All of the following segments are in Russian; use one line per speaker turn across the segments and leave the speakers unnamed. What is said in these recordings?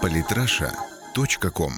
Политраша.ком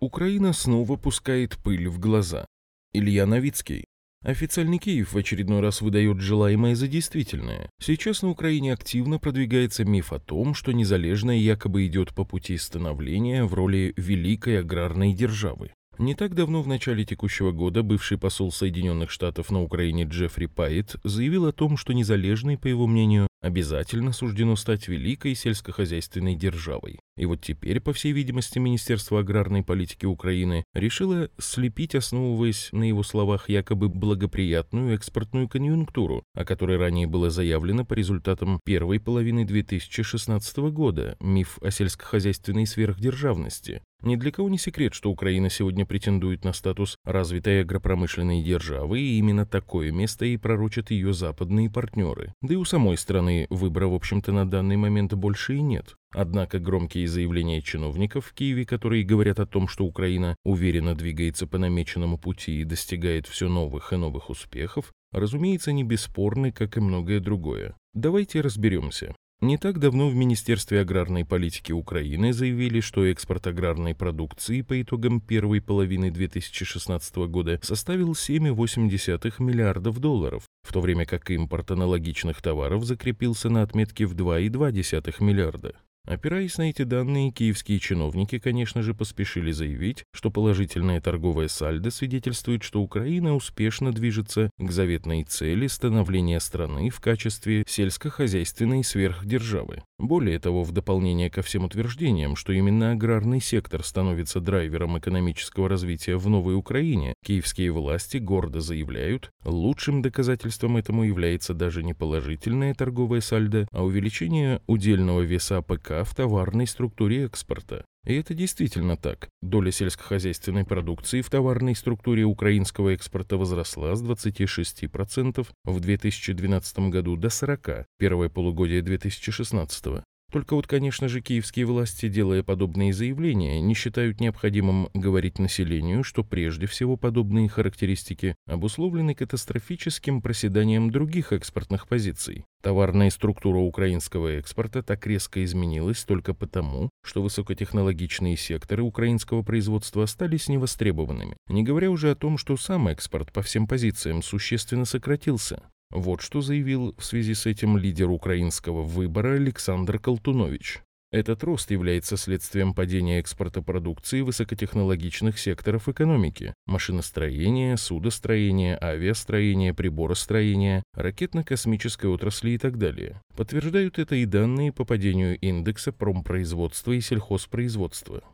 Украина снова пускает пыль в глаза. Илья Новицкий. Официальный Киев в очередной раз выдает желаемое за действительное. Сейчас на Украине активно продвигается миф о том, что Незалежная якобы идет по пути становления в роли великой аграрной державы. Не так давно, в начале текущего года, бывший посол Соединенных Штатов на Украине Джеффри Пайет заявил о том, что Незалежной, по его мнению, обязательно суждено стать великой сельскохозяйственной державой. И вот теперь, по всей видимости, Министерство аграрной политики Украины решило слепить, основываясь на его словах, якобы благоприятную экспортную конъюнктуру, о которой ранее было заявлено по результатам первой половины 2016 года, миф о сельскохозяйственной сверхдержавности. Ни для кого не секрет, что Украина сегодня претендует на статус развитой агропромышленной державы, и именно такое место и пророчат ее западные партнеры. Да и у самой страны выбора, в общем-то, на данный момент больше и нет. Однако громкие заявления чиновников в Киеве, которые говорят о том, что Украина уверенно двигается по намеченному пути и достигает все новых и новых успехов, разумеется, не бесспорны, как и многое другое. Давайте разберемся. Не так давно в Министерстве аграрной политики Украины заявили, что экспорт аграрной продукции по итогам первой половины 2016 года составил 7,8 миллиардов долларов, в то время как импорт аналогичных товаров закрепился на отметке в 2,2 миллиарда. Опираясь на эти данные, киевские чиновники, конечно же, поспешили заявить, что положительное торговое сальдо свидетельствует, что Украина успешно движется к заветной цели становления страны в качестве сельскохозяйственной сверхдержавы. Более того, в дополнение ко всем утверждениям, что именно аграрный сектор становится драйвером экономического развития в новой Украине, киевские власти гордо заявляют, лучшим доказательством этому является даже не положительное торговое сальдо, а увеличение удельного веса В товарной структуре экспорта. И это действительно так. Доля сельскохозяйственной продукции в товарной структуре украинского экспорта возросла с 26% в 2012 году до 40% первое полугодие 2016. Только вот, конечно же, киевские власти, делая подобные заявления, не считают необходимым говорить населению, что прежде всего подобные характеристики обусловлены катастрофическим проседанием других экспортных позиций. Товарная структура украинского экспорта так резко изменилась только потому, что высокотехнологичные секторы украинского производства остались невостребованными, не говоря уже о том, что сам экспорт по всем позициям существенно сократился. Вот что заявил в связи с этим лидер украинского выбора Александр Колтунович. Этот рост является следствием падения экспорта продукции высокотехнологичных секторов экономики – машиностроения, судостроения, авиастроения, приборостроения, ракетно-космической отрасли и так далее. Подтверждают это и данные по падению индекса промпроизводства и сельхозпроизводства.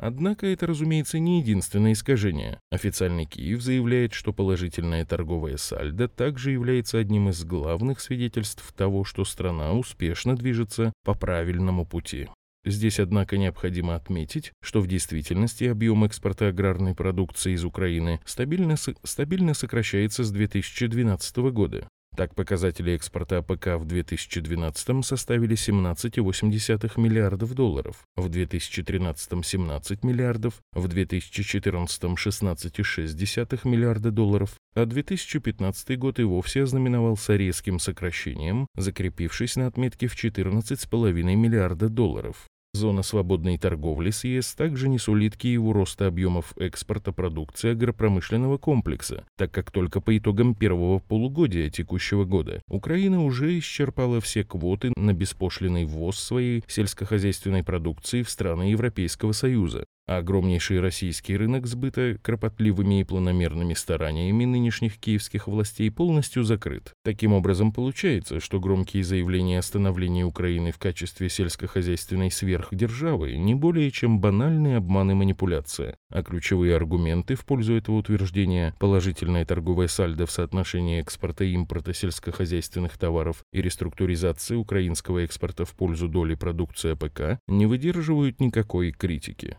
Однако это, разумеется, не единственное искажение. Официальный Киев заявляет, что положительное торговое сальдо также является одним из главных свидетельств того, что страна успешно движется по правильному пути. Здесь, однако, необходимо отметить, что в действительности объем экспорта аграрной продукции из Украины стабильно, стабильно сокращается с 2012 года. Так, показатели экспорта АПК в 2012 составили 17,8 миллиардов долларов, в 2013 – 17 миллиардов, в 2014 – 16,6 миллиарда долларов, а 2015 год и вовсе ознаменовался резким сокращением, закрепившись на отметке в 14,5 миллиарда долларов. Зона свободной торговли с ЕС также не сулит Киеву роста объемов экспорта продукции агропромышленного комплекса, так как только по итогам первого полугодия текущего года Украина уже исчерпала все квоты на беспошлиный ввоз своей сельскохозяйственной продукции в страны Европейского Союза огромнейший российский рынок сбыта кропотливыми и планомерными стараниями нынешних киевских властей полностью закрыт. Таким образом, получается, что громкие заявления о становлении Украины в качестве сельскохозяйственной сверхдержавы не более чем банальный обман и манипуляция, а ключевые аргументы в пользу этого утверждения – положительное торговое сальдо в соотношении экспорта и импорта сельскохозяйственных товаров и реструктуризация украинского экспорта в пользу доли продукции АПК – не выдерживают никакой критики.